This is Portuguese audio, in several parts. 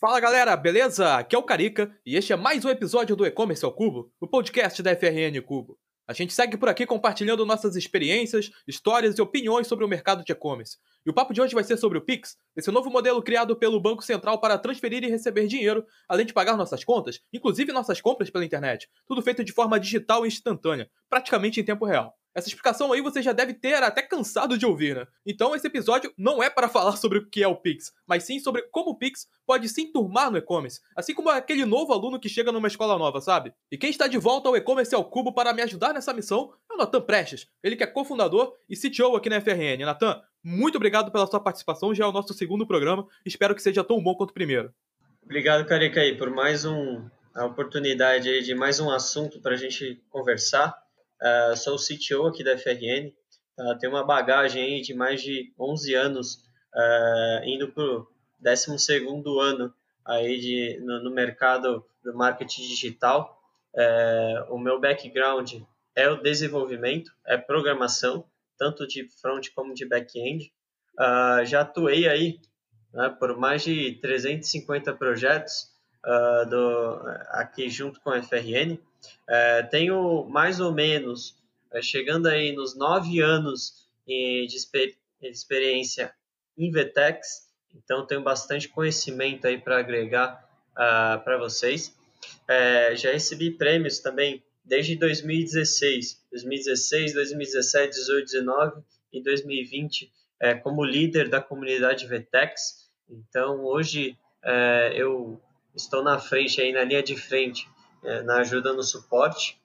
Fala galera, beleza? Aqui é o Carica e este é mais um episódio do E-Commerce ao Cubo, o podcast da FRN Cubo. A gente segue por aqui compartilhando nossas experiências, histórias e opiniões sobre o mercado de e-commerce. E o papo de hoje vai ser sobre o Pix, esse novo modelo criado pelo Banco Central para transferir e receber dinheiro, além de pagar nossas contas, inclusive nossas compras pela internet. Tudo feito de forma digital e instantânea, praticamente em tempo real. Essa explicação aí você já deve ter até cansado de ouvir, né? Então esse episódio não é para falar sobre o que é o Pix, mas sim sobre como o Pix pode se enturmar no e-commerce, assim como aquele novo aluno que chega numa escola nova, sabe? E quem está de volta ao e-commerce ao cubo para me ajudar nessa missão é o Natan Prestes, ele que é cofundador e CTO aqui na FRN. Natan, muito obrigado pela sua participação, já é o nosso segundo programa, espero que seja tão bom quanto o primeiro. Obrigado, Carica, aí, por mais um, a oportunidade aí de mais um assunto para a gente conversar. Uh, sou o CTO aqui da FRN, uh, tenho uma bagagem de mais de 11 anos, uh, indo para o 12 ano aí de, no, no, mercado do marketing digital. Uh, o meu background é o desenvolvimento, é programação, tanto de front como de back-end. já atuei aí né, por mais de 350 projetos do, aqui junto com a FRN. É, tenho mais ou menos, é, chegando aí nos nove anos de, de experiência em VTEX, então tenho bastante conhecimento aí para agregar uh, para vocês. É, já recebi prêmios também desde 2016, 2016, 2017, 18, 19 e 2020 é, como líder da comunidade VTEX. Então hoje é, eu estou na frente aí na linha de frente é, na ajuda no suporte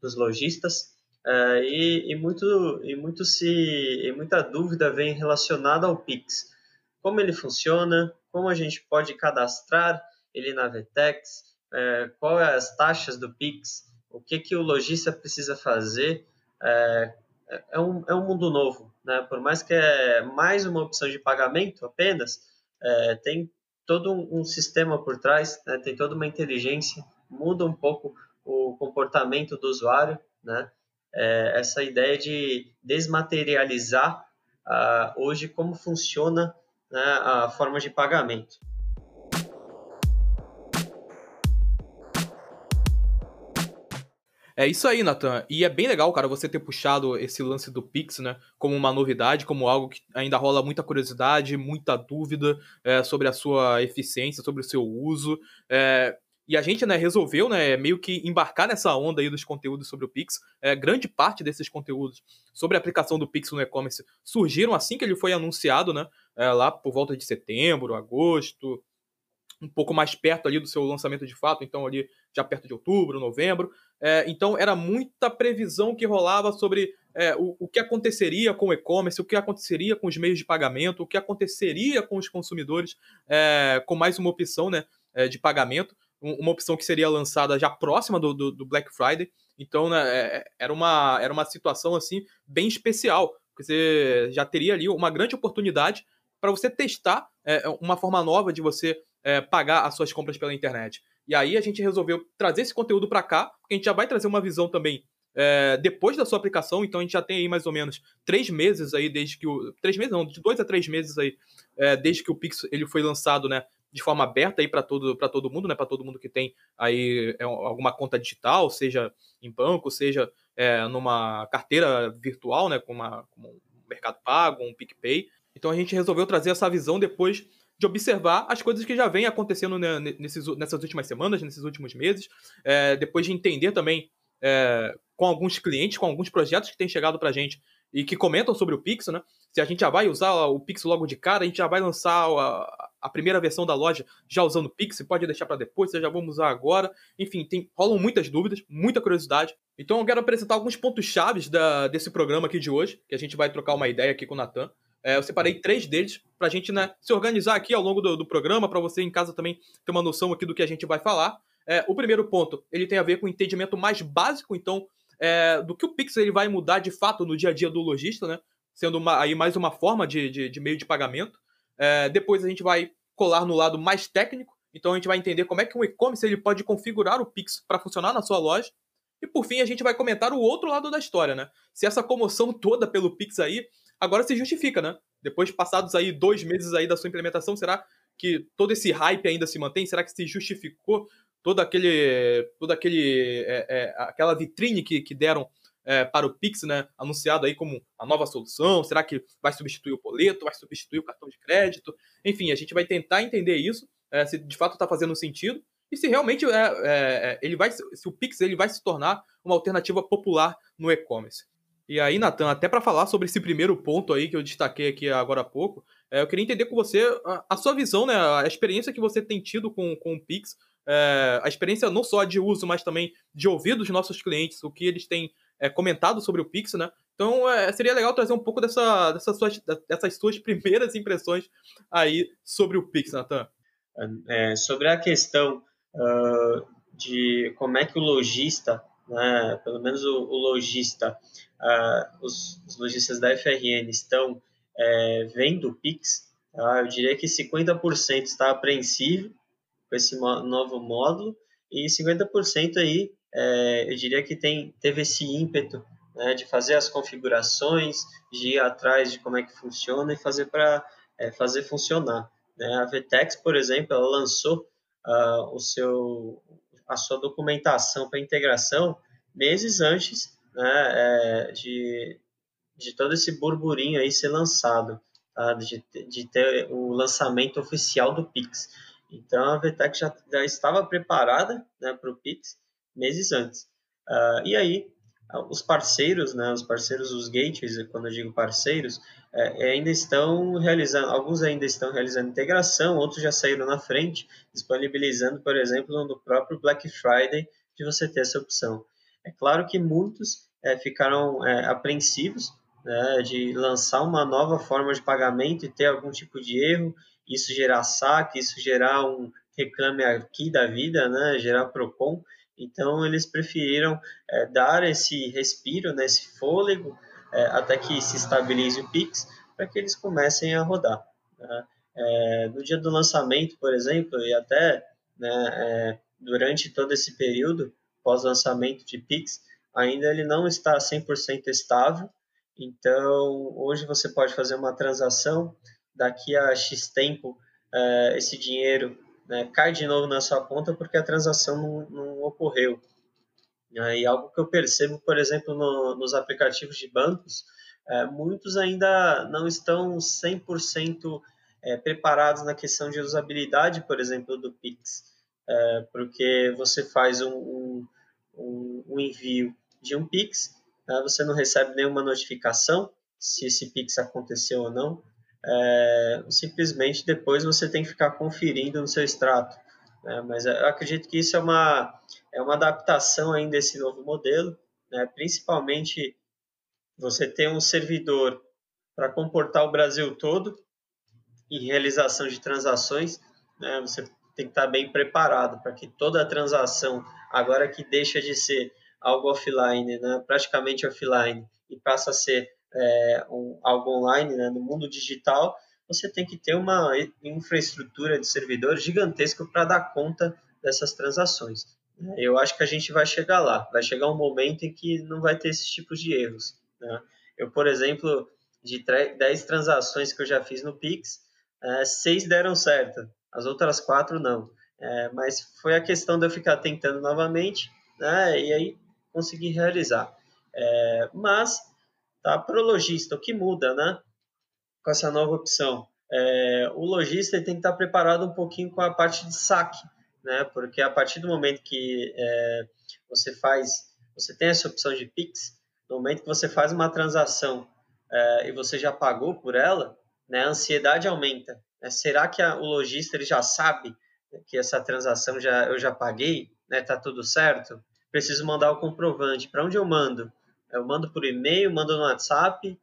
dos lojistas é, e, e, muito e muito se e muita dúvida vem relacionada ao Pix, como ele funciona, como a gente pode cadastrar ele na Vetex, é, qual é as taxas do Pix, o que que o lojista precisa fazer, é, é um, é um mundo novo, né? Por mais que é mais uma opção de pagamento apenas, é, tem todo um, um, sistema por trás, né? tem toda uma inteligência muda um pouco o comportamento do usuário, né? É, essa ideia de desmaterializar uh, hoje como funciona né, a forma de pagamento. É isso aí, Nathan. E é bem legal, cara, você ter puxado esse lance do Pix, né, como uma novidade, como algo que ainda rola muita curiosidade, muita dúvida é, sobre a sua eficiência, sobre o seu uso. É, e a gente, né, resolveu, né, meio que embarcar nessa onda aí dos conteúdos sobre o Pix. É, grande parte desses conteúdos sobre a aplicação do Pix no e-commerce surgiram assim que ele foi anunciado, né, é, lá por volta de setembro, agosto, um pouco mais perto ali do seu lançamento de fato, então ali já perto de outubro, novembro. É, então era muita previsão que rolava sobre é, o, o que aconteceria com o e-commerce, o que aconteceria com os meios de pagamento, o que aconteceria com os consumidores é, com mais uma opção né, é, de pagamento uma opção que seria lançada já próxima do, do, do Black Friday. Então, né, é, era, uma, era uma situação assim bem especial. Você já teria ali uma grande oportunidade para você testar é, uma forma nova de você é, pagar as suas compras pela internet. E aí a gente resolveu trazer esse conteúdo para cá, porque a gente já vai trazer uma visão também é, depois da sua aplicação, então a gente já tem aí mais ou menos três meses aí desde que o. Três meses não, de dois a três meses aí, é, desde que o Pix ele foi lançado, né? De forma aberta aí para todo, todo mundo, né? Para todo mundo que tem aí é, alguma conta digital, seja em banco, seja é, numa carteira virtual, né? Como, uma, como um Mercado Pago, um PicPay. Então a gente resolveu trazer essa visão depois de observar as coisas que já vêm acontecendo né, nesses, nessas últimas semanas, nesses últimos meses, é, depois de entender também é, com alguns clientes, com alguns projetos que têm chegado para a gente e que comentam sobre o Pix, né? Se a gente já vai usar o Pix logo de cara, a gente já vai lançar a, a primeira versão da loja já usando o Pix, pode deixar para depois, já vamos usar agora. Enfim, tem, rolam muitas dúvidas, muita curiosidade. Então eu quero apresentar alguns pontos chaves da, desse programa aqui de hoje, que a gente vai trocar uma ideia aqui com o Natan. É, eu separei três deles para a gente né, se organizar aqui ao longo do, do programa, para você em casa também ter uma noção aqui do que a gente vai falar. É, o primeiro ponto, ele tem a ver com o entendimento mais básico, então, é, do que o Pix ele vai mudar de fato no dia a dia do lojista, né? Sendo uma, aí mais uma forma de, de, de meio de pagamento. É, depois a gente vai colar no lado mais técnico, então a gente vai entender como é que um e-commerce ele pode configurar o Pix para funcionar na sua loja. E por fim a gente vai comentar o outro lado da história, né? Se essa comoção toda pelo Pix aí agora se justifica, né? Depois passados aí dois meses aí da sua implementação, será que todo esse hype ainda se mantém? Será que se justificou todo aquele, toda aquele, é, é, aquela vitrine que, que deram é, para o Pix, né, anunciado aí como a nova solução? Será que vai substituir o boleto, vai substituir o cartão de crédito? Enfim, a gente vai tentar entender isso, é, se de fato está fazendo sentido e se realmente é, é, é, ele vai, se o Pix ele vai se tornar uma alternativa popular no e-commerce. E aí, Natan, até para falar sobre esse primeiro ponto aí que eu destaquei aqui agora há pouco, é, eu queria entender com você a, a, sua visão, né, a experiência que você tem tido com, com o Pix, é, a experiência não só de uso, mas também de ouvir dos nossos clientes, o que eles têm é, comentado sobre o Pix, né? Então é, seria legal trazer um pouco dessa, dessas, suas, dessas suas primeiras impressões aí sobre o Pix, Natan. É, sobre a questão uh, de como é que o lojista, né, pelo menos o, o lojista, uh, os, os, lojistas da FRN estão é, vendo o Pix, tá? eu diria que 50% está apreensivo com esse novo módulo e 50% aí é, eu diria que tem, teve esse ímpeto né, de fazer as configurações, de ir atrás de como é que funciona e fazer para é, fazer funcionar. Né? A Vtex, por exemplo, ela lançou uh, o seu, a sua documentação para integração meses antes né, é, de, de todo esse burburinho aí ser lançado, tá? de, de ter o lançamento oficial do Pix. Então a VTEC já, já estava preparada né, para o Pix meses antes. Uh, e aí, os parceiros, né, os parceiros, os gateways, quando eu digo parceiros, é, ainda estão realizando, alguns ainda estão realizando integração, outros já saíram na frente, disponibilizando, por exemplo, no próprio Black Friday, de você ter essa opção. É claro que muitos é, ficaram é, apreensivos né, de lançar uma nova forma de pagamento e ter algum tipo de erro, isso gerar saque, isso gerar um reclame aqui da vida, né, gerar PROCON, então, eles preferiram é, dar esse respiro, né, esse fôlego, é, até que se estabilize o Pix, para que eles comecem a rodar. Né? É, no dia do lançamento, por exemplo, e até né, é, durante todo esse período pós-lançamento de Pix, ainda ele não está 100% estável. Então, hoje você pode fazer uma transação, daqui a X tempo, é, esse dinheiro né, cai de novo na sua conta porque a transação não, não ocorreu. E algo que eu percebo, por exemplo, no, nos aplicativos de bancos, é, muitos ainda não estão 100% é, preparados na questão de usabilidade, por exemplo, do Pix, é, porque você faz um, um, um, envio de um Pix, né, você não recebe nenhuma notificação se esse Pix aconteceu ou não, é, simplesmente depois você tem que ficar conferindo no seu extrato. Né? Mas eu acredito que isso é uma, é uma adaptação ainda desse novo modelo, né? principalmente você ter um servidor para comportar o Brasil todo em realização de transações, né? você tem que estar bem preparado para que toda a transação, agora que deixa de ser algo offline, né? praticamente offline, e passa a ser é, um, algo online, né, no mundo digital, você tem que ter uma infraestrutura de servidores gigantesca para dar conta dessas transações. Eu acho que a gente vai chegar lá, vai chegar um momento em que não vai ter esses tipos de erros. Né? Eu, por exemplo, de 10 transações que eu já fiz no Pix, é, seis deram certo, as outras quatro não. É, mas foi a questão de eu ficar tentando novamente, né, e aí consegui realizar. É, mas Tá? Para o lojista, o que muda né? com essa nova opção? É, o lojista tem que estar preparado um pouquinho com a parte de saque, né? porque a partir do momento que é, você faz, você tem essa opção de Pix, no momento que você faz uma transação é, e você já pagou por ela, né, a ansiedade aumenta. Né? Será que a, o lojista ele já sabe que essa transação já, eu já paguei? Né? tudo certo? Preciso mandar o comprovante. Para onde eu mando? Eu mando por e-mail, mando no WhatsApp.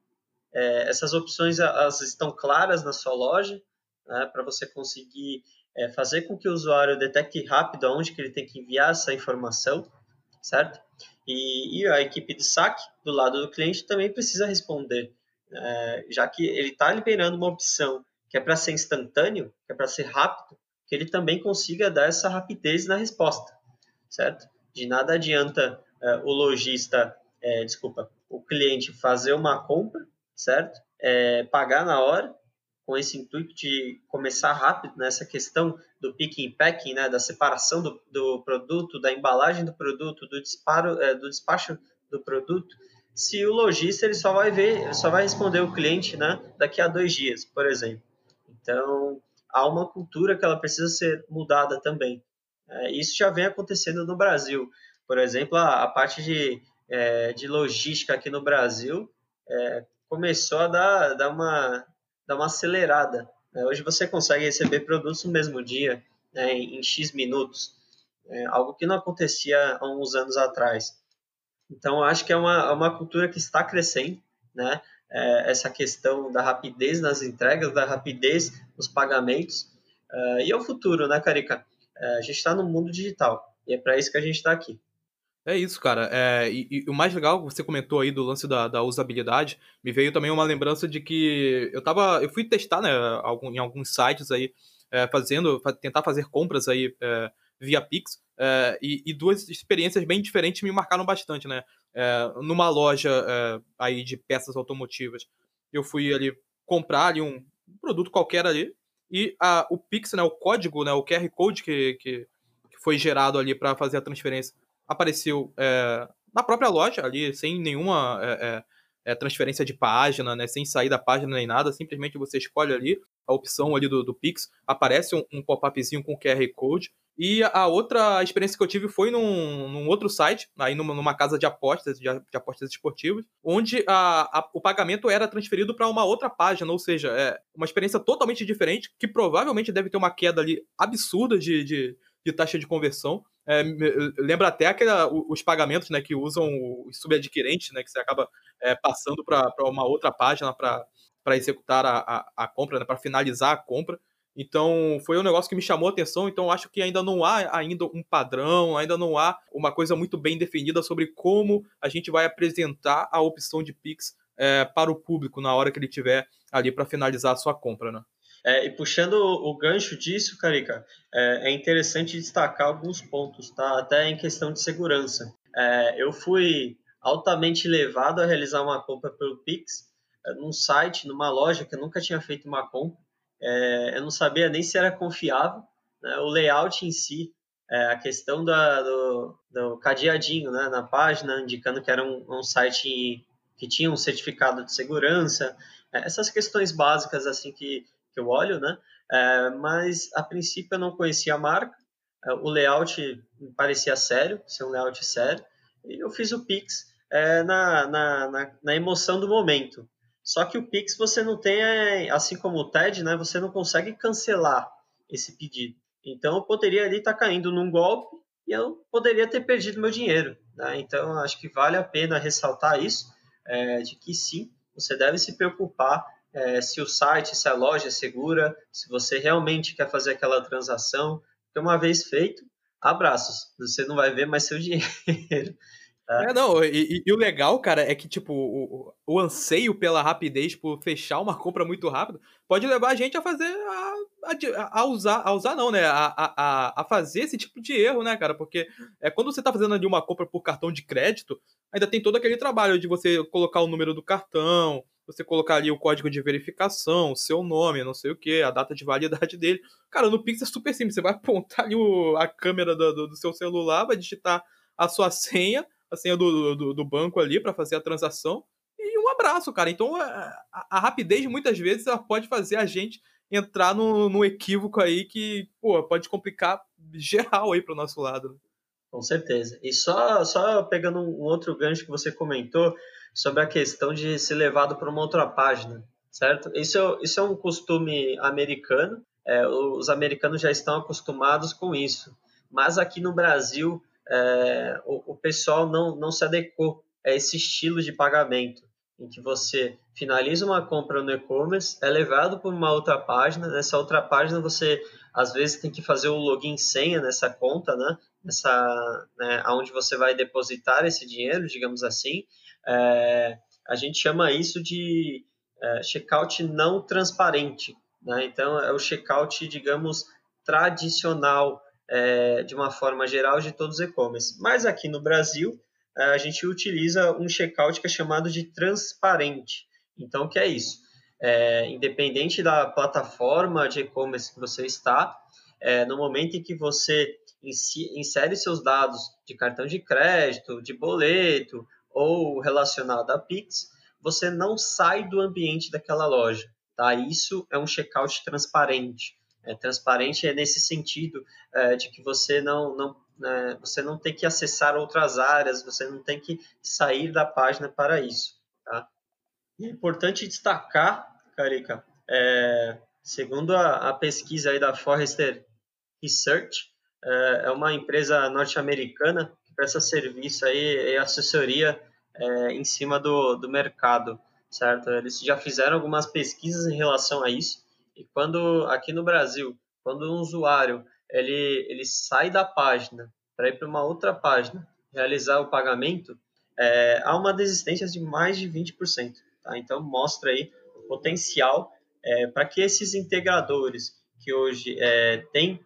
É, essas opções elas estão claras na sua loja né, para você conseguir é, fazer com que o usuário detecte rápido aonde que ele tem que enviar essa informação, certo? E, e a equipe de saque do lado do cliente também precisa responder, é, já que ele está liberando uma opção que é para ser instantâneo, que é para ser rápido, que ele também consiga dar essa rapidez na resposta, certo? De nada adianta é, o lojista é, desculpa, o cliente fazer uma compra, certo? É, pagar na hora, com esse intuito de começar rápido nessa questão do picking e packing, né, da separação do, do produto, da embalagem do produto, do, disparo, é, do despacho do produto, se o lojista ele só vai ver, só vai responder o cliente né, daqui a dois dias, por exemplo. Então, há uma cultura que ela precisa ser mudada também. É, isso já vem acontecendo no Brasil. Por exemplo, a, a parte de, é, de logística aqui no Brasil é, começou a dar, dar, uma, dar uma acelerada. Né? Hoje você consegue receber produtos no mesmo dia, né, em, X minutos, é, algo que não acontecia há uns anos atrás. Então, acho que é uma, é uma cultura que está crescendo, né? É, essa questão da rapidez nas entregas, da rapidez nos pagamentos. E é o futuro, né, Carica? A gente está no mundo digital e é para isso que a gente está aqui. É isso, cara. É, e, e, o mais legal que você comentou aí do lance da, da, usabilidade, me veio também uma lembrança de que eu tava. Eu fui testar, né, algum, em alguns sites aí, é, fazendo, tentar fazer compras aí é, via Pix. É, e, e, duas experiências bem diferentes me marcaram bastante, né? É, numa loja é, aí de peças automotivas, eu fui ali comprar ali um produto qualquer ali e a, o Pix, né, o código, né, o QR Code que, que, que foi gerado ali para fazer a transferência apareceu é, na própria loja ali, sem nenhuma é, é, é, transferência de página, né, sem sair da página nem nada, simplesmente você escolhe ali a opção ali do, do Pix, aparece um, um pop-upzinho com QR Code. E a outra experiência que eu tive foi num, num outro site, aí numa, numa casa de apostas, de, de apostas esportivas, onde a, a, o pagamento era transferido para uma outra página, ou seja, é uma experiência totalmente diferente, que provavelmente deve ter uma queda ali absurda de, de, de taxa de conversão, é, lembra até aquela, os pagamentos né, que usam os subadquirentes, né, que você acaba é, passando para uma outra página para executar a, a, a compra, né, para finalizar a compra. Então, foi um negócio que me chamou a atenção. Então, acho que ainda não há ainda um padrão, ainda não há uma coisa muito bem definida sobre como a gente vai apresentar a opção de Pix é, para o público na hora que ele tiver ali para finalizar a sua compra, né? É, e puxando o, gancho disso, Carica, é, é, interessante destacar alguns pontos, tá? Até em questão de segurança. É, eu fui altamente levado a realizar uma compra pelo Pix é, num site, numa loja que eu nunca tinha feito uma compra. É, eu não sabia nem se era confiável. Né? O layout em si, é, a questão da, do, do, cadeadinho né? na página, indicando que era um, um site que tinha um certificado de segurança, essas questões básicas assim que que eu olho, né? É, mas a princípio eu não conhecia a marca, é, o layout parecia sério, ser um layout sério, e eu fiz o Pix é, na, na, na, na, emoção do momento. Só que o Pix você não tem, é, assim como o TED, né? Você não consegue cancelar esse pedido. Então eu poderia ali estar tá caindo num golpe e eu poderia ter perdido meu dinheiro. Né? Então acho que vale a pena ressaltar isso, é, de que sim, você deve se preocupar é, se o site, se a loja é segura, se você realmente quer fazer aquela transação. Porque uma vez feito, abraços. Você não vai ver mais seu dinheiro. Tá? É, não, e, e, o legal, cara, é que, tipo, o, o, anseio pela rapidez, por fechar uma compra muito rápido, pode levar a gente a fazer, a, a, a usar, a usar não, né, a, a, a fazer esse tipo de erro, né, cara, porque é, quando você tá fazendo ali uma compra por cartão de crédito, ainda tem todo aquele trabalho de você colocar o número do cartão, você colocar ali o código de verificação, o seu nome, não sei o que, a data de validade dele. Cara, no Pix é super simples. Você vai apontar ali o, a câmera do, do, do, seu celular, vai digitar a sua senha, a senha do, do, do banco ali para fazer a transação. E um abraço, cara. Então a, a, a, rapidez muitas vezes ela pode fazer a gente entrar no, no equívoco aí que pô, pode complicar geral aí pro nosso lado. Né? Com certeza. E só, só pegando um outro gancho que você comentou, sobre a questão de ser levado para uma outra página, certo? Isso é, isso é um costume americano, é, os americanos já estão acostumados com isso, mas aqui no Brasil é, o, o pessoal não, não se adequou a esse estilo de pagamento, em que você finaliza uma compra no e-commerce, é levado para uma outra página, nessa outra página você às vezes tem que fazer o login senha nessa conta, né? Nessa, né, onde você vai depositar esse dinheiro, digamos assim, é, a gente chama isso de é, checkout não transparente. Né? Então, é o checkout, digamos, tradicional, é, de uma forma geral, de todos os e-commerce. Mas aqui no Brasil, é, a gente utiliza um checkout que é chamado de transparente. Então, o que é isso? é, independente da plataforma de e-commerce que você está, é, no momento em que você insere seus dados de cartão de crédito, de boleto ou relacionado a Pix, você não sai do ambiente daquela loja. Tá? Isso é um checkout transparente. É, transparente é nesse sentido é, de que você não, não, é, você não tem que acessar outras áreas, você não tem que sair da página para isso. Tá? é importante destacar, Carica, é, segundo a, a, pesquisa aí da Forrester Research, é, é uma empresa norte-americana que presta serviço aí e assessoria é, em cima do, do mercado, certo? Eles já fizeram algumas pesquisas em relação a isso e quando aqui no Brasil, quando um usuário ele, ele sai da página para ir para uma outra página realizar o pagamento, é, há uma desistência de mais de 20%. Tá? Então, mostra aí o potencial é, para que esses integradores que hoje é, têm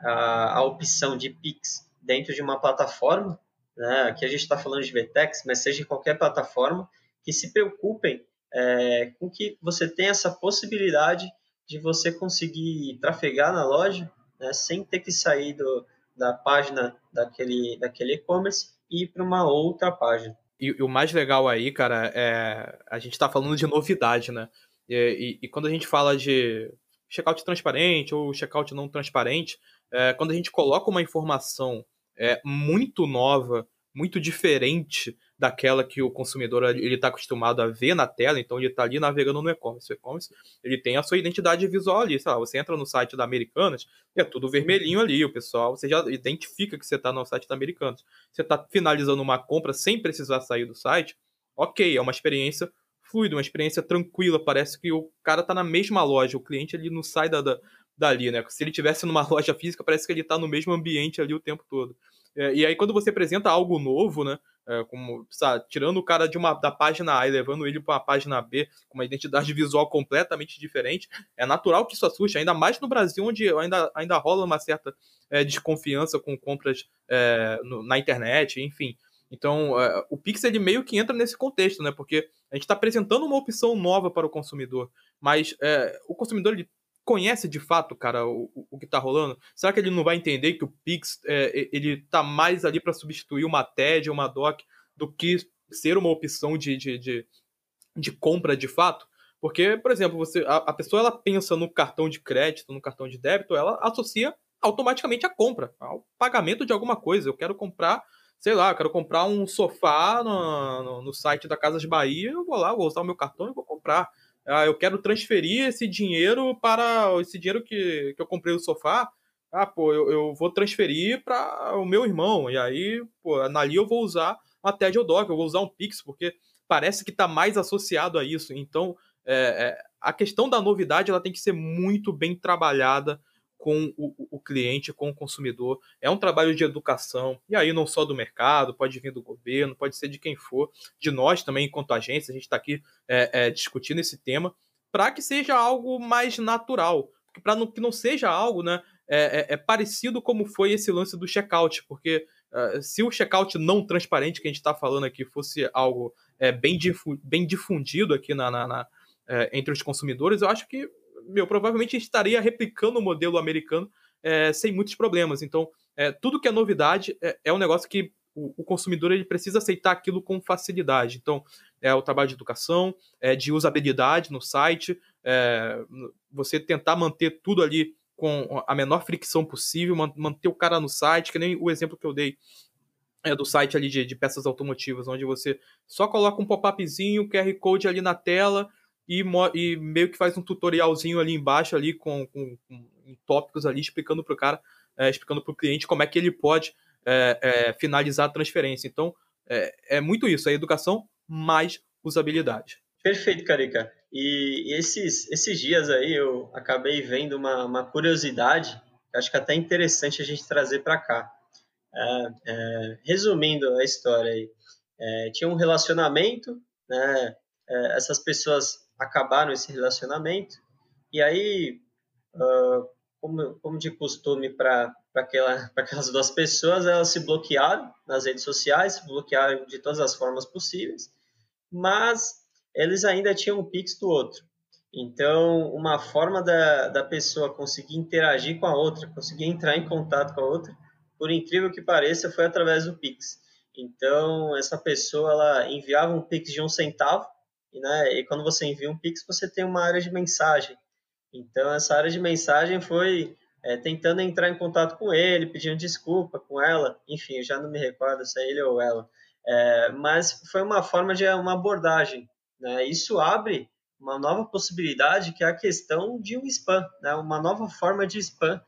a, a, opção de Pix dentro de uma plataforma, né? aqui a gente está falando de VTEX, mas seja em qualquer plataforma, que se preocupem é, com que você tenha essa possibilidade de você conseguir trafegar na loja né, sem ter que sair do, da página daquele daquele e-commerce e ir para uma outra página. E, e, o mais legal aí, cara, é a gente está falando de novidade, né? E, e, e, quando a gente fala de checkout transparente ou checkout não transparente, é, quando a gente coloca uma informação é, muito nova, muito diferente daquela que o consumidor ele está acostumado a ver na tela, então ele está ali navegando no e-commerce. O e-commerce ele tem a sua identidade visual ali, sei lá, você entra no site da Americanas é tudo vermelhinho ali, o pessoal, você já identifica que você está no site da Americanas. Você está finalizando uma compra sem precisar sair do site, ok, é uma experiência fluida, uma experiência tranquila, parece que o cara está na mesma loja, o cliente ele não sai da, da, dali, né? Se ele tivesse numa loja física, parece que ele está no mesmo ambiente ali o tempo todo. É, e aí, quando você apresenta algo novo, né? É, como, sabe, tirando o cara de uma, da página A e levando ele para uma página B com uma identidade visual completamente diferente, é natural que isso assuste, ainda mais no Brasil, onde ainda, ainda rola uma certa é, desconfiança com compras é, no, na internet, enfim. Então, é, o Pix ele meio que entra nesse contexto, né? Porque a gente está apresentando uma opção nova para o consumidor, mas é, o consumidor ele conhece de fato, cara, o, o que tá rolando? Será que ele não vai entender que o Pix é, ele tá mais ali para substituir uma TED, uma DOC, do que ser uma opção de, de, de, de compra de fato? Porque, por exemplo, você, a, a, pessoa ela pensa no cartão de crédito, no cartão de débito, ela associa automaticamente a compra, ao pagamento de alguma coisa. Eu quero comprar, sei lá, eu quero comprar um sofá no, no, no site da Casas Bahia, eu vou lá, vou usar o meu cartão e vou comprar ah, eu quero transferir esse dinheiro para esse dinheiro que, que eu comprei o sofá. Ah, pô, eu, eu vou transferir para o meu irmão. E aí, pô, ali eu vou usar uma TED ou DOC, eu vou usar um Pix, porque parece que está mais associado a isso. Então, é, é, a questão da novidade ela tem que ser muito bem trabalhada com o, o, cliente, com o consumidor. É um trabalho de educação, e aí não só do mercado, pode vir do governo, pode ser de quem for, de nós também, enquanto agência, a gente está aqui é, é, discutindo esse tema, para que seja algo mais natural, para que não seja algo né, é, é, é, parecido como foi esse lance do checkout, porque uh, se o checkout não transparente que a gente está falando aqui fosse algo é, bem, difu bem difundido aqui na, na, na é, entre os consumidores, eu acho que meu, provavelmente estaria replicando o modelo americano é, sem muitos problemas. Então, é, tudo que é novidade é, é um negócio que o, o, consumidor ele precisa aceitar aquilo com facilidade. Então, é o trabalho de educação, é, de usabilidade no site, é, você tentar manter tudo ali com a menor fricção possível, manter o cara no site, que nem o exemplo que eu dei é, do site ali de, de peças automotivas, onde você só coloca um pop-upzinho, QR Code ali na tela, e, e, meio que faz um tutorialzinho ali embaixo ali com, com, com tópicos ali explicando para o cara, é, explicando para o cliente como é que ele pode é, é, finalizar a transferência. Então é, é, muito isso, é educação mais usabilidade. Perfeito, Carica. E, esses, esses dias aí eu acabei vendo uma, uma curiosidade, acho que é até interessante a gente trazer para cá. Resumindo a história aí, tinha um relacionamento, né? essas pessoas acabaram esse relacionamento. E aí, uh, como, como de costume para aquela, aquelas duas pessoas, elas se bloquearam nas redes sociais, se bloquearam de todas as formas possíveis, mas eles ainda tinham o Pix do outro. Então, uma forma da, da pessoa conseguir interagir com a outra, conseguir entrar em contato com a outra, por incrível que pareça, foi através do Pix. Então, essa pessoa ela enviava um Pix de um centavo, e, né, e quando você envia um Pix, você tem uma área de mensagem. Então, essa área de mensagem foi é, tentando entrar em contato com ele, pedindo desculpa com ela, enfim, já não me recordo se é ele ou ela, é, mas foi uma forma de uma abordagem. Né? Isso abre uma nova possibilidade que é a questão de um spam, né? uma nova forma de spam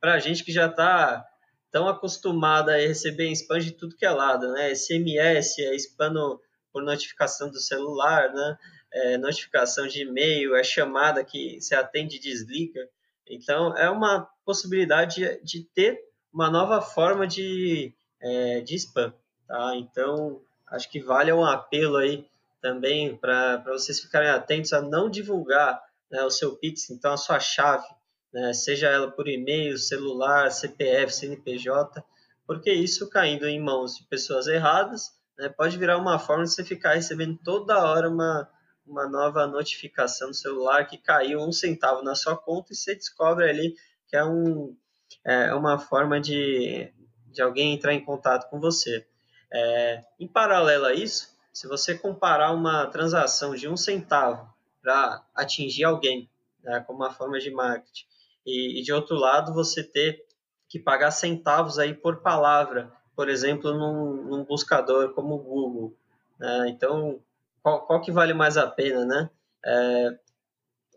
para a gente que já está tão acostumada a receber spam de tudo que é lado, né? SMS, é spam no, por notificação do celular, né? É, notificação de e-mail, é chamada que você atende e desliga. Então, é uma possibilidade de, de ter uma nova forma de, é, de spam, tá? Então, acho que vale um apelo aí também para vocês ficarem atentos a não divulgar né, o seu Pix, então a sua chave, né, seja ela por e-mail, celular, CPF, CNPJ, porque isso caindo em mãos de pessoas erradas né, pode virar uma forma de você ficar recebendo toda hora uma, uma nova notificação no celular que caiu um centavo na sua conta e você descobre ali que é, um, é uma forma de, de alguém entrar em contato com você. É, em paralelo a isso, se você comparar uma transação de um centavo para atingir alguém, né, como uma forma de marketing, e, e, de outro lado você ter que pagar centavos aí por palavra, por exemplo, num, num buscador como o Google. Né? Então, qual, qual, que vale mais a pena, né? É,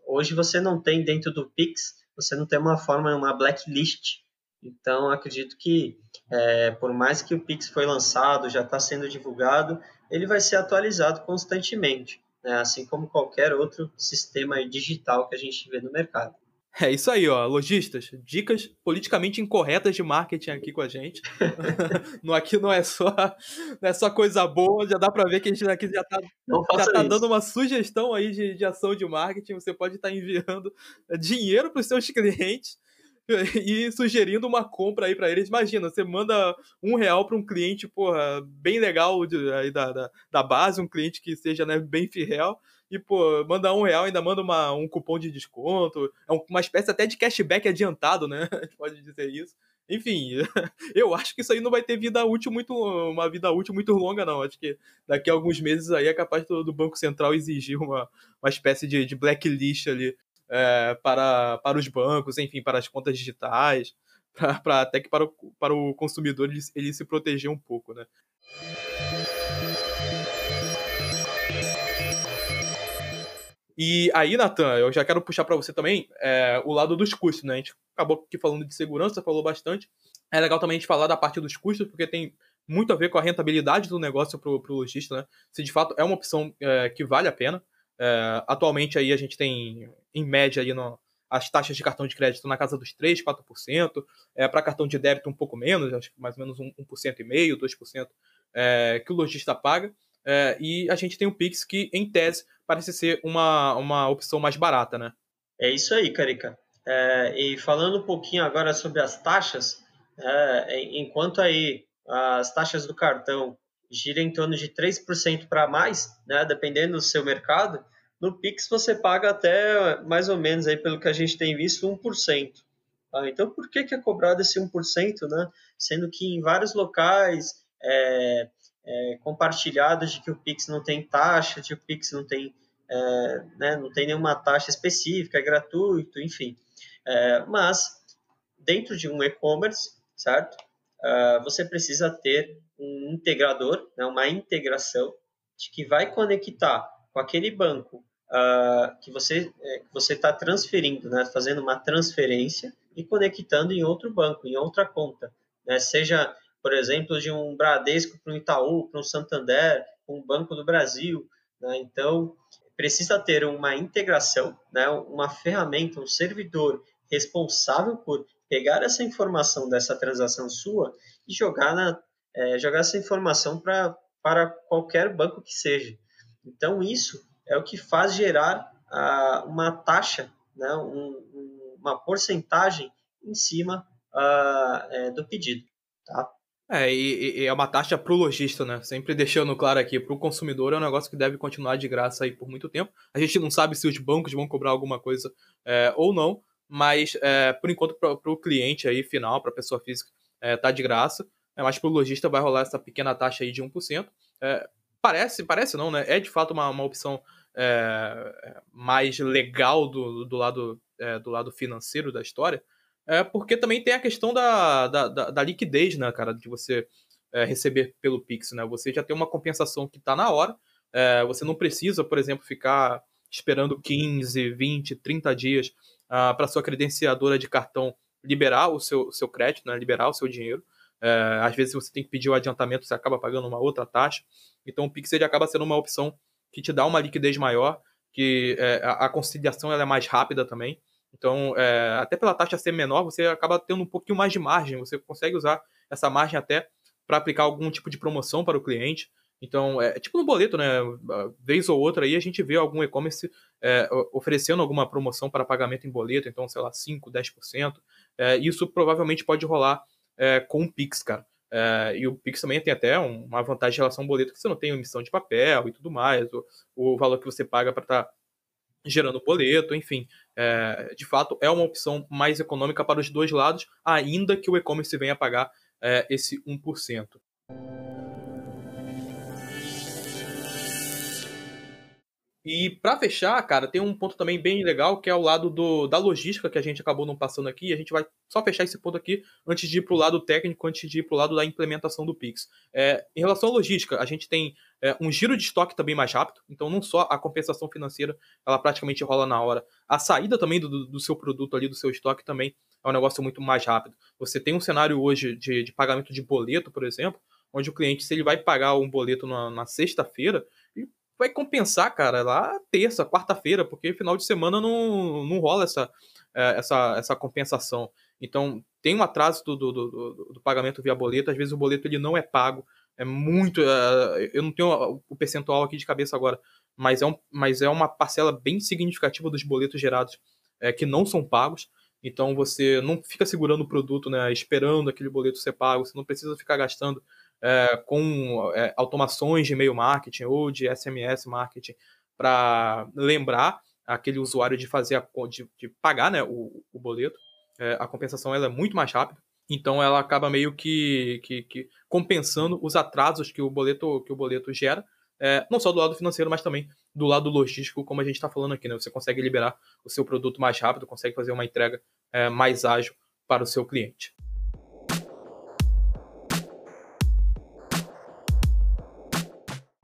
hoje você não tem dentro do Pix, você não tem uma forma, uma blacklist. Então, acredito que, é, por mais que o Pix foi lançado, já está sendo divulgado, ele vai ser atualizado constantemente, né? assim como qualquer outro sistema digital que a gente vê no mercado. É isso aí, ó, lojistas, dicas politicamente incorretas de marketing aqui com a gente. no, aqui não é só não é só coisa boa, já dá para ver que a gente aqui já tá, já tá dando uma sugestão aí de, de ação de marketing. Você pode estar tá enviando dinheiro para os seus clientes e sugerindo uma compra aí para eles. Imagina, você manda um real para um cliente, porra, bem legal de, aí da, da, da, base, um cliente que seja né, bem fiel. E, pô, manda um real, ainda manda uma, um cupom de desconto. É uma espécie até de cashback adiantado, né? A gente pode dizer isso. Enfim, eu acho que isso aí não vai ter vida útil muito, uma vida útil muito longa, não. Acho que daqui a alguns meses aí é capaz do, Banco Central exigir uma, uma espécie de, de blacklist ali é, para, para os bancos, enfim, para as contas digitais, para até que para o, para o consumidor ele, ele se proteger um pouco, né? E aí, Natan, eu já quero puxar para você também é, o lado dos custos, né? A gente acabou aqui falando de segurança, falou bastante. É legal também a gente falar da parte dos custos, porque tem muito a ver com a rentabilidade do negócio para o lojista, né? Se de fato é uma opção é, que vale a pena. É, atualmente aí a gente tem, em média, aí no, as taxas de cartão de crédito na casa dos 3%, 4%. É, Para cartão de débito um pouco menos, acho que mais ou menos 1%, 1,5%, 2% é, que o lojista paga. É, e a gente tem o Pix que, em tese, parece ser uma, uma opção mais barata, né? É isso aí, Carica. É, e falando um pouquinho agora sobre as taxas, é, enquanto aí as taxas do cartão gira em torno de 3% para mais, né, dependendo do seu mercado, no Pix você paga até mais ou menos, aí, pelo que a gente tem visto, 1%. Tá? Então, por que, que é cobrado esse 1%? Né? Sendo que em vários locais é, é, compartilhados de que o Pix não tem taxa, de que o Pix não tem, é, né, não tem nenhuma taxa específica, é gratuito, enfim. É, mas, dentro de um e-commerce, certo? Uh, você precisa ter um integrador, né, uma integração de que vai conectar com aquele banco uh, que você é, você está transferindo, né, fazendo uma transferência e conectando em outro banco, em outra conta, né, seja por exemplo de um Bradesco para um Itaú, para um Santander, um Banco do Brasil, né, então precisa ter uma integração, né, uma ferramenta, um servidor responsável por pegar essa informação dessa transação sua e jogar na é, jogar essa informação pra, para qualquer banco que seja. Então, isso é o que faz gerar uma taxa, né, um, um, uma porcentagem em cima ah, é, do pedido. Tá? É, e, e é uma taxa pro lojista, né? Sempre deixando claro aqui, pro consumidor é um negócio que deve continuar de graça aí por muito tempo. A gente não sabe se os bancos vão cobrar alguma coisa é, ou não, mas é, por enquanto para o cliente aí final, para a pessoa física, é, tá de graça. É, mas para o lojista vai rolar essa pequena taxa aí de 1%. É, parece, parece não, né? É de fato uma, uma opção é, mais legal do, do, lado, é, do lado financeiro da história, é, porque também tem a questão da, da, da, da liquidez, né, cara, de você é, receber pelo Pix, né? Você já tem uma compensação que está na hora, é, você não precisa, por exemplo, ficar esperando 15, 20, 30 dias uh, para sua credenciadora de cartão liberar o seu, seu crédito, né, liberar o seu dinheiro. É, às vezes você tem que pedir o adiantamento, você acaba pagando uma outra taxa. Então o Pix ele acaba sendo uma opção que te dá uma liquidez maior, que é, a, a conciliação ela é mais rápida também. Então, é, até pela taxa ser menor, você acaba tendo um pouquinho mais de margem. Você consegue usar essa margem até para aplicar algum tipo de promoção para o cliente. Então, é tipo no boleto, né? Vez ou outra aí a gente vê algum e-commerce é, oferecendo alguma promoção para pagamento em boleto, então, sei lá, 5%, 10%. É, isso provavelmente pode rolar é, com o Pix, cara. É, e o Pix também tem até uma vantagem em relação ao boleto, que você não tem emissão de papel e tudo mais, o, o valor que você paga para estar tá gerando boleto, enfim. É, de fato, é uma opção mais econômica para os dois lados, ainda que o e-commerce venha pagar é, esse 1%. E para fechar, cara, tem um ponto também bem legal que é o lado do, da logística que a gente acabou não passando aqui. A gente vai só fechar esse ponto aqui antes de ir para o lado técnico, antes de ir para o lado da implementação do Pix. É, em relação à logística, a gente tem é, um giro de estoque também mais rápido, então não só a compensação financeira, ela praticamente rola na hora. A saída também do, do seu produto ali, do seu estoque também é um negócio muito mais rápido. Você tem um cenário hoje de, de pagamento de boleto, por exemplo, onde o cliente, se ele vai pagar um boleto na, na sexta-feira, vai compensar, cara, lá terça, quarta-feira, porque final de semana não, não rola essa, é, essa, essa compensação. Então, tem um atraso do, do, do, do, pagamento via boleto, às vezes o boleto ele não é pago, é muito. É, eu não tenho o percentual aqui de cabeça agora, mas é, um, mas é uma parcela bem significativa dos boletos gerados é, que não são pagos. Então você não fica segurando o produto, né, esperando aquele boleto ser pago, você não precisa ficar gastando é, com é, automações de e-mail marketing ou de SMS marketing para lembrar aquele usuário de fazer a, de, de pagar né, o, o boleto. É, a compensação ela é muito mais rápida, então ela acaba meio que, que, que compensando os atrasos que o boleto que o boleto gera, é, não só do lado financeiro, mas também do lado logístico, como a gente está falando aqui. Né? Você consegue liberar o seu produto mais rápido, consegue fazer uma entrega é, mais ágil para o seu cliente.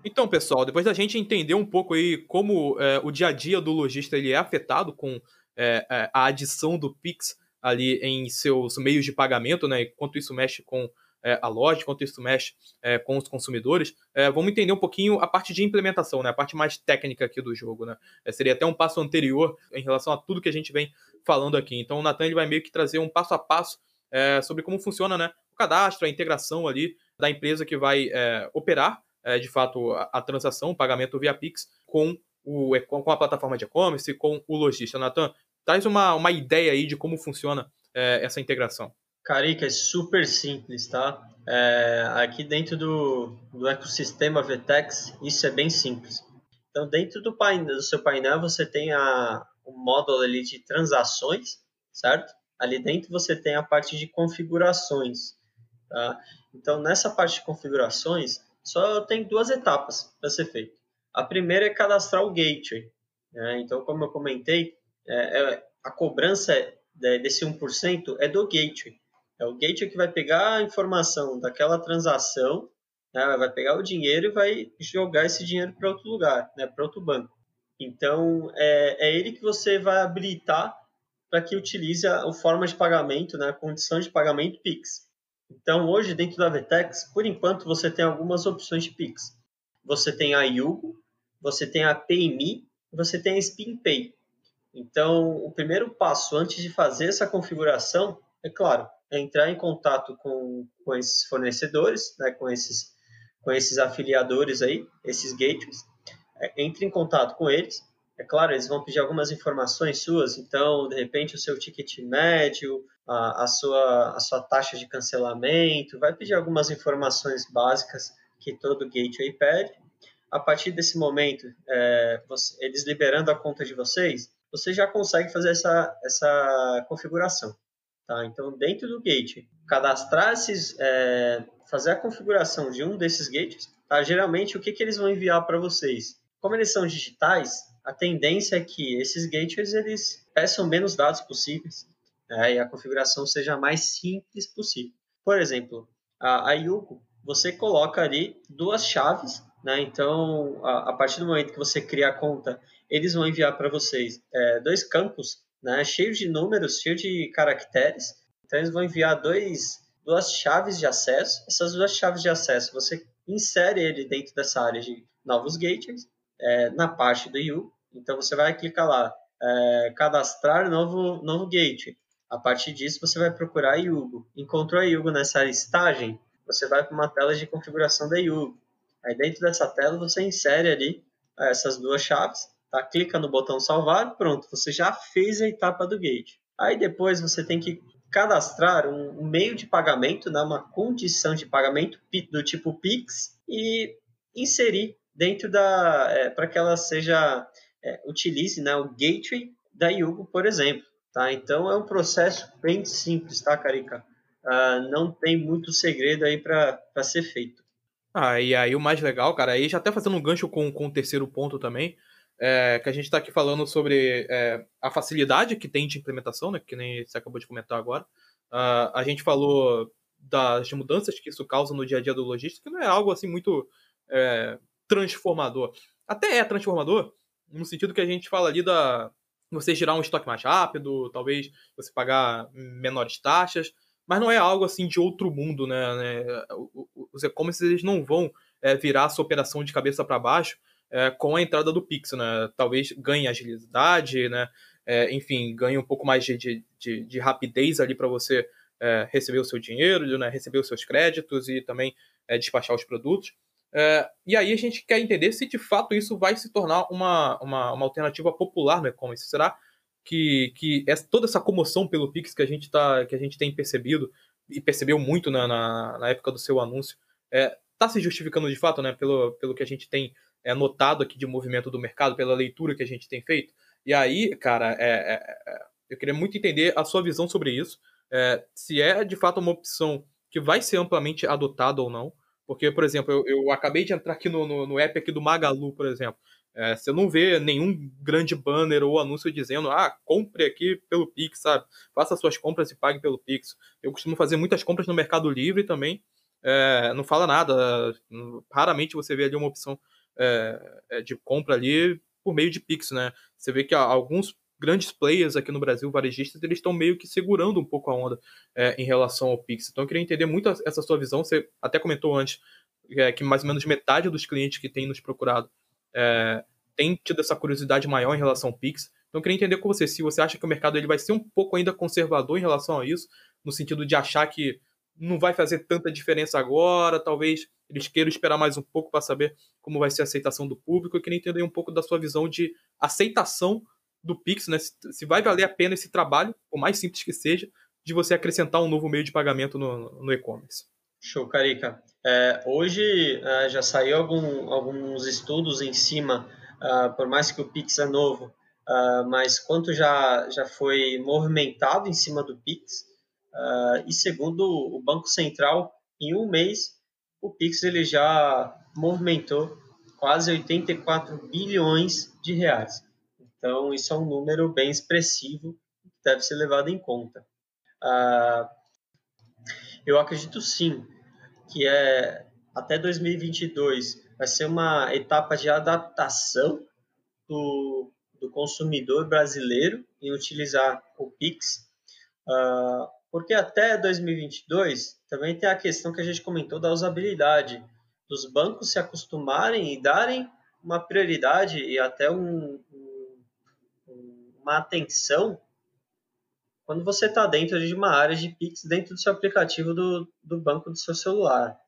Então, pessoal, depois da gente entender um pouco aí como é, o dia a dia do lojista ele é afetado com é, é, a adição do Pix ali em seus meios de pagamento, né? Quanto isso mexe com é, a loja, quanto isso mexe é, com os consumidores, é, vamos entender um pouquinho a parte de implementação, né? A parte mais técnica aqui do jogo, né? seria até um passo anterior em relação a tudo que a gente vem falando aqui. Então, o Nathan ele vai meio que trazer um passo a passo sobre como funciona, né? O cadastro, a integração ali da empresa que vai operar é, de fato, a, a, transação, o pagamento via Pix com, o, com a plataforma de e-commerce, com o lojista. Natan, traz uma, uma ideia aí de como funciona é, essa integração. Carica, é super simples, tá? É, aqui dentro do, do ecossistema VTEX, isso é bem simples. Então, dentro do, painel, do seu painel, você tem a, o módulo ali de transações, certo? Ali dentro você tem a parte de configurações, tá? Então, nessa parte de configurações, só tem duas etapas para ser feito. A primeira é cadastrar o gateway. Né? Então, como eu comentei, é, é, a cobrança desse 1% é do gateway. É o gateway que vai pegar a informação daquela transação, né? vai pegar o dinheiro e vai jogar esse dinheiro para outro lugar, né? para outro banco. Então, é, é ele que você vai habilitar para que utilize a, a forma de pagamento, né? a condição de pagamento PIX. Então, hoje, dentro da Vetex, por enquanto, você tem algumas opções de Pix. Você tem a Yugo, você tem a PayMe, você tem a SpinPay. Então, o primeiro passo antes de fazer essa configuração, é claro, é entrar em contato com, com esses fornecedores, né, com, esses, com esses afiliadores aí, esses gateways. É, entre em contato com eles, é claro, eles vão pedir algumas informações suas, então, de repente, o seu ticket médio, a, a, sua, a sua taxa de cancelamento, vai pedir algumas informações básicas que todo gateway pede. A partir desse momento, é, você, eles liberando a conta de vocês, você já consegue fazer essa, essa configuração. Tá? Então, dentro do gateway, cadastrar esses, é, fazer a configuração de um desses gates, tá? geralmente o que, que eles vão enviar para vocês? Como eles são digitais, a tendência é que esses gateways eles peçam menos dados possíveis né? e a configuração seja mais simples possível. Por exemplo, a, a você coloca ali duas chaves, né? então a, a, partir do momento que você cria a conta, eles vão enviar para vocês é, dois campos né? cheios de números, cheios de caracteres. Então eles vão enviar dois, duas chaves de acesso. Essas duas chaves de acesso você insere ele dentro dessa área de novos gateways é, na parte do U. Então você vai clicar lá, é, cadastrar novo, novo gateway. A partir disso você vai procurar a Yugo. Encontrou a Yugo nessa listagem, você vai para uma tela de configuração da Yugo. Aí dentro dessa tela você insere ali é, essas duas chaves, tá? clica no botão salvar, pronto, você já fez a etapa do gate. Aí depois você tem que cadastrar um, meio de pagamento, né, uma condição de pagamento do tipo Pix e inserir dentro da é, para que ela seja é, utilize né, o gateway da Yugo, por exemplo. Tá? Então é um processo bem simples, tá, Carica? Uh, não tem muito segredo aí para ser feito. Ah, e aí o mais legal, cara, aí já até fazendo um gancho com, com o terceiro ponto também, é, que a gente está aqui falando sobre é, a facilidade que tem de implementação, né, que nem você acabou de comentar agora. Uh, a gente falou das mudanças que isso causa no dia a dia do logístico, que não é algo assim muito é, transformador. Até é transformador, no sentido que a gente fala ali da você girar um estoque mais rápido, talvez você pagar menores taxas, mas não é algo assim de outro mundo, né? né? Os e-commerce eles não vão é, virar a sua operação de cabeça para baixo é, com a entrada do Pix, né? Talvez ganhe agilidade, né? É, enfim, ganhe um pouco mais de, de, de, de rapidez ali para você é, receber o seu dinheiro, né? receber os seus créditos e também é, despachar os produtos. É, e aí a gente quer entender se de fato isso vai se tornar uma, uma, uma alternativa popular no e-commerce. Será que, que essa, toda essa comoção pelo Pix que a gente, tá, que a gente tem percebido, e percebeu muito na, na, na época do seu anúncio, está é, tá se justificando de fato, né, pelo, pelo que a gente tem é, notado aqui de movimento do mercado, pela leitura que a gente tem feito? E aí, cara, é, é, é eu queria muito entender a sua visão sobre isso, é, se é de fato uma opção que vai ser amplamente adotada ou não, porque, por exemplo, eu, eu acabei de entrar aqui no, no, no, app aqui do Magalu, por exemplo. É, você não vê nenhum grande banner ou anúncio dizendo, ah, compre aqui pelo Pix, sabe? Faça suas compras e pague pelo Pix. Eu costumo fazer muitas compras no Mercado Livre também. É, não fala nada. Raramente você vê ali uma opção é, é de compra ali por meio de Pix, né? Você vê que alguns grandes players aqui no Brasil, varejistas, eles estão meio que segurando um pouco a onda é, em relação ao Pix. Então eu queria entender muito essa sua visão. Você até comentou antes é, que mais ou menos metade dos clientes que têm nos procurado é, tem tido essa curiosidade maior em relação ao Pix. Então eu queria entender com você se você acha que o mercado ele vai ser um pouco ainda conservador em relação a isso, no sentido de achar que não vai fazer tanta diferença agora, talvez eles queiram esperar mais um pouco para saber como vai ser a aceitação do público. Eu queria entender um pouco da sua visão de aceitação do Pix, né? Se vai valer a pena esse trabalho, por mais simples que seja, de você acrescentar um novo meio de pagamento no, no e-commerce. Show, Carica. É, hoje é, já saiu algum, alguns estudos em cima, uh, por mais que o Pix é novo, uh, mas quanto já, já foi movimentado em cima do Pix. Uh, e segundo o Banco Central, em um mês, o Pix ele já movimentou quase 84 bilhões de reais. Então, isso é um número bem expressivo que deve ser levado em conta. Ah, eu acredito sim que é até 2022 vai ser uma etapa de adaptação do, do consumidor brasileiro em utilizar o Pix, uh, porque até 2022 também tem a questão que a gente comentou da usabilidade, dos bancos se acostumarem e darem uma prioridade e até um, uma atenção quando você está dentro de uma área de Pix dentro do seu aplicativo do, do banco do seu celular.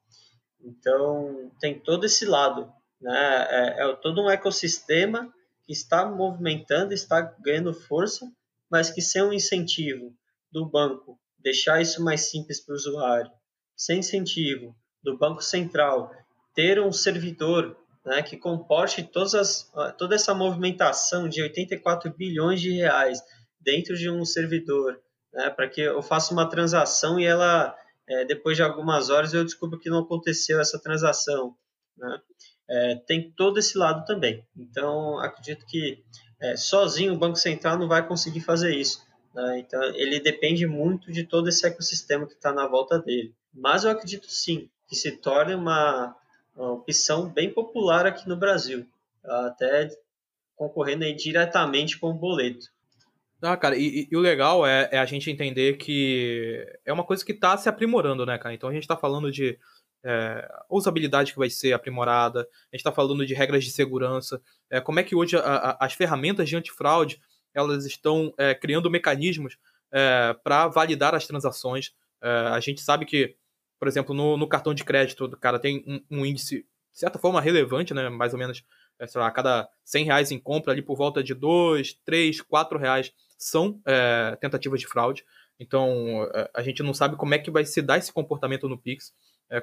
Então, tem todo esse lado. Né? É, é todo um ecossistema que está movimentando, está ganhando força, mas que sem um incentivo do banco, deixar isso mais simples para o usuário, sem incentivo do Banco Central ter um servidor né, que comporte as, toda essa movimentação de 84 bilhões de reais dentro de um servidor, né, para que eu faça uma transação e ela, é, depois de algumas horas, eu descubro que não aconteceu essa transação. Né? É, tem todo esse lado também. Então, acredito que é, sozinho o Banco Central não vai conseguir fazer isso. Né? Então, ele depende muito de todo esse ecossistema que está na volta dele. Mas eu acredito sim que se torne uma, uma opção bem popular aqui no Brasil, até concorrendo diretamente com o boleto. Ah, cara, e, e o legal é, é, a gente entender que é uma coisa que está se aprimorando, né, cara? Então a gente está falando de é, usabilidade que vai ser aprimorada, a gente está falando de regras de segurança, é, como é que hoje a, a, as ferramentas de antifraude elas estão é, criando mecanismos é, para validar as transações. É, a gente sabe que por exemplo, no, no cartão de crédito, cara, tem um, um, índice, de certa forma, relevante, né? Mais ou menos, sei lá, a cada 100 reais em compra, ali por volta de 2, 3, 4 reais são tentativas de fraude. Então, a gente não sabe como é que vai se dar esse comportamento no Pix,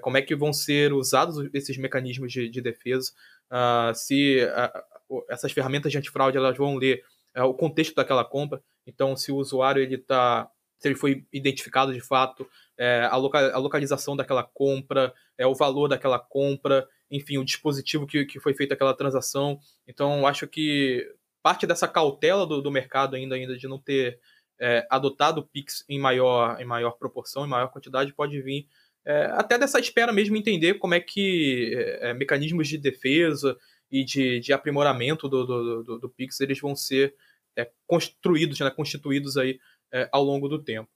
como é que vão ser usados esses mecanismos de, de defesa, uh, se uh, essas ferramentas de antifraude elas vão ler uh, o contexto daquela compra. Então, se o usuário ele está se ele foi identificado de fato, é, a, loca a, localização daquela compra, é, o valor daquela compra, enfim, o dispositivo que, que foi feita aquela transação. Então, acho que parte dessa cautela do, do mercado ainda, ainda de não ter é, adotado o Pix em maior, em maior proporção, em maior quantidade, pode vir é, até dessa espera mesmo entender como é que é, é, mecanismos de defesa e de, de aprimoramento do, do, do, do Pix eles vão ser é, construídos, né, constituídos aí é, ao longo do tempo.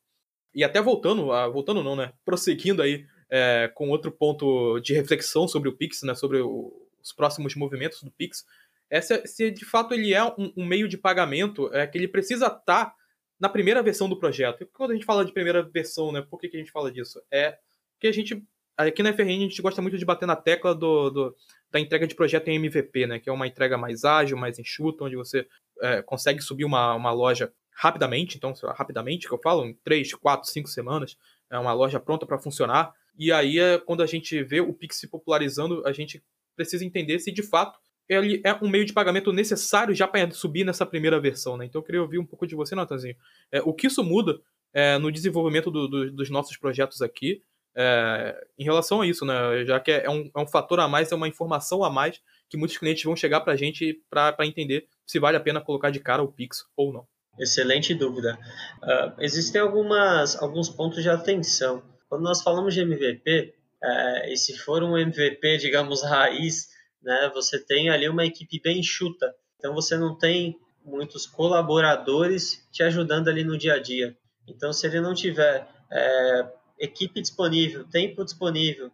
E até voltando, a, voltando não, né? Prosseguindo aí é, com outro ponto de reflexão sobre o Pix, né? Sobre o, os próximos movimentos do Pix, é se, se de fato ele é um, um, meio de pagamento é que ele precisa estar tá na primeira versão do projeto. E quando a gente fala de primeira versão, né? Por que, que a gente fala disso? É que a gente aqui na FRN a gente gosta muito de bater na tecla do, do, da entrega de projeto em MVP, né? Que é uma entrega mais ágil, mais enxuta, onde você é, consegue subir uma, uma loja rapidamente, então, rapidamente que eu falo, em 3, 4, 5 semanas, é uma loja pronta para funcionar. E aí, é, quando a gente vê o Pix se popularizando, a gente precisa entender se de fato ele é um meio de pagamento necessário já para subir nessa primeira versão. Né? Então, eu queria ouvir um pouco de você, Natanzinho. É, o que isso muda é, no desenvolvimento do, do, dos nossos projetos aqui é, em relação a isso, né? já que é um, é um fator a mais, é uma informação a mais que muitos clientes vão chegar para a gente para entender se vale a pena colocar de cara o Pix ou não. Excelente dúvida. Uh, existem algumas, alguns pontos de atenção. Quando nós falamos de MVP, é, e se for um MVP, digamos, raiz, né, você tem ali uma equipe bem enxuta. Então você não tem muitos colaboradores te ajudando ali no dia a dia. Então, se ele não tiver é, equipe disponível, tempo disponível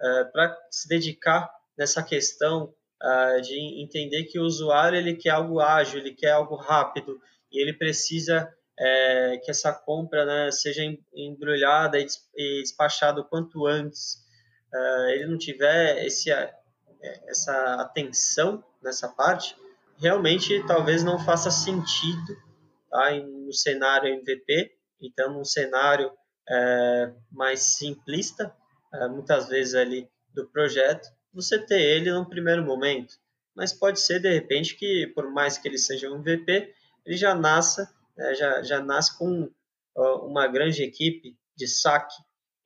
é, para se dedicar nessa questão uh, de entender que o usuário ele quer algo ágil, ele quer algo rápido, e ele precisa é, que essa compra né, seja embrulhada e despachada o quanto antes. É, ele não tiver esse, essa atenção nessa parte, realmente talvez não faça sentido tá, no cenário MVP. Então, num cenário é, mais simplista, é, muitas vezes ali do projeto, você ter ele no primeiro momento. Mas pode ser, de repente, que por mais que ele seja um MVP, ele já nasce, né, já, já nasce com uh, uma grande equipe de saque.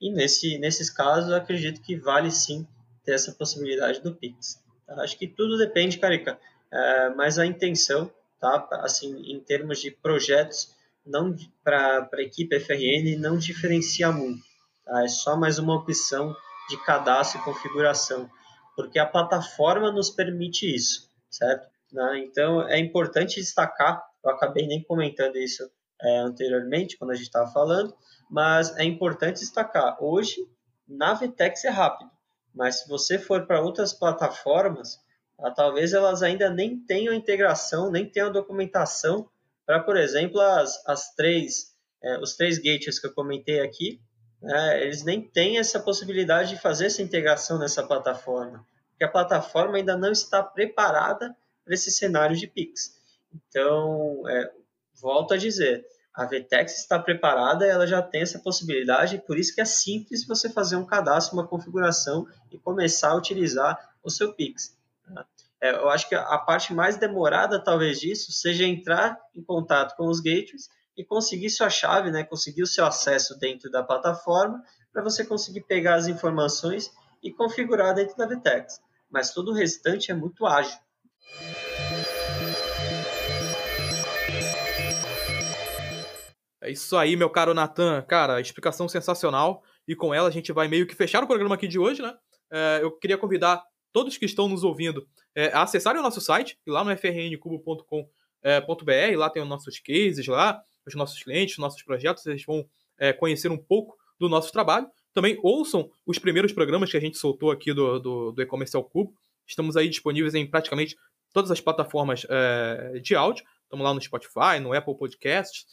E nesse, nesses casos, acredito que vale sim ter essa possibilidade do Pix. Tá? Acho que tudo depende, Carica, é, mas a intenção, tá? assim, em termos de projetos, não para a equipe FRN não diferencia muito. Tá? É só mais uma opção de cadastro e configuração, porque a plataforma nos permite isso, certo? Né? Então é importante destacar eu acabei nem comentando isso é, anteriormente, quando a gente estava falando, mas é importante destacar: hoje, na Vtex é rápido, mas se você for para outras plataformas, ah, talvez elas ainda nem tenham integração, nem tenham documentação para, por exemplo, as, as três, é, os três gateways que eu comentei aqui, né, eles nem têm essa possibilidade de fazer essa integração nessa plataforma, porque a plataforma ainda não está preparada para esse cenário de PIX. Então, é, volto a dizer, a VTEX está preparada, ela já tem essa possibilidade, por isso que é simples você fazer um cadastro, uma configuração e começar a utilizar o seu Pix. É, eu acho que a parte mais demorada, talvez, disso seja entrar em contato com os gateways e conseguir sua chave, né, conseguir o seu acesso dentro da plataforma para você conseguir pegar as informações e configurar dentro da VTEX. Mas todo o restante é muito ágil. É isso aí, meu caro Natan. Cara, explicação sensacional. E com ela a gente vai meio que fechar o programa aqui de hoje, né? É, eu queria convidar todos que estão nos ouvindo é, acessarem o nosso site, lá no frncubo.com.br. É, lá tem os nossos cases, lá, os nossos clientes, os nossos projetos. Vocês vão é, conhecer um pouco do nosso trabalho. Também ouçam os primeiros programas que a gente soltou aqui do, do, do e-commerce ao cubo. Estamos aí disponíveis em praticamente todas as plataformas é, de áudio. Estamos lá no Spotify, no Apple Podcasts.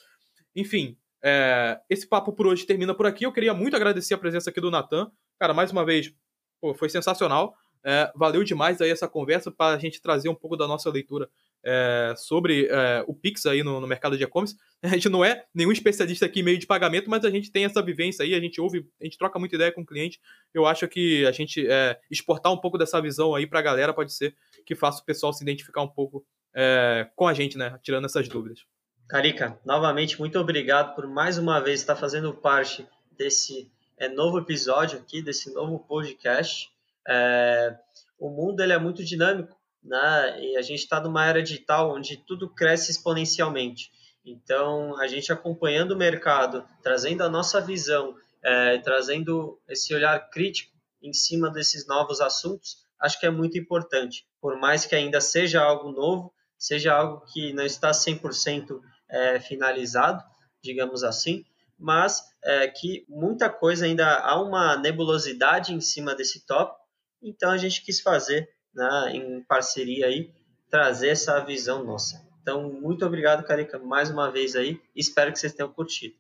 Enfim, é, esse papo por hoje termina por aqui. Eu queria muito agradecer a presença aqui do Natan. Cara, mais uma vez, pô, foi sensacional. É, valeu demais aí essa conversa para a gente trazer um pouco da nossa leitura é, sobre é, o Pix aí no, no mercado de e-commerce. A gente não é nenhum especialista aqui em meio de pagamento, mas a gente tem essa vivência aí, a gente ouve, a gente troca muita ideia com o cliente. Eu acho que a gente é, exportar um pouco dessa visão aí para a galera pode ser que faça o pessoal se identificar um pouco é, com a gente, né? Tirando essas dúvidas. Carica, novamente, muito obrigado por mais uma vez estar fazendo parte desse é, novo episódio aqui, desse novo podcast. É, o mundo ele é muito dinâmico, né? E a gente está numa era digital onde tudo cresce exponencialmente. Então, a gente acompanhando o mercado, trazendo a nossa visão, é, trazendo esse olhar crítico em cima desses novos assuntos, acho que é muito importante. Por mais que ainda seja algo novo, seja algo que não está 100% é, finalizado, digamos assim, mas é, que muita coisa ainda há uma nebulosidade em cima desse tópico, então a gente quis fazer, né, em parceria aí, trazer essa visão nossa. Então, muito obrigado, Carica, mais uma vez aí, espero que vocês tenham curtido.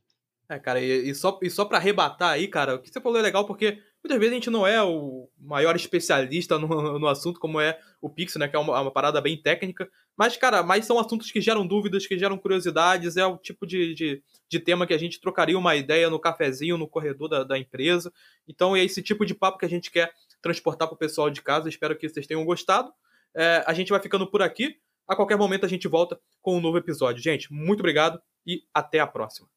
É, cara, e, e só, e só para arrebatar aí, cara, o que você falou é legal porque muitas vezes a gente não é o maior especialista no, no assunto, como é o Pix, né, que é uma, uma, parada bem técnica, mas, cara, mas são assuntos que geram dúvidas, que geram curiosidades, é o tipo de, de, de tema que a gente trocaria uma ideia no cafezinho, no corredor da, da empresa, então é esse tipo de papo que a gente quer transportar para o pessoal de casa, espero que vocês tenham gostado, é, a gente vai ficando por aqui, a qualquer momento a gente volta com um novo episódio. Gente, muito obrigado e até a próxima.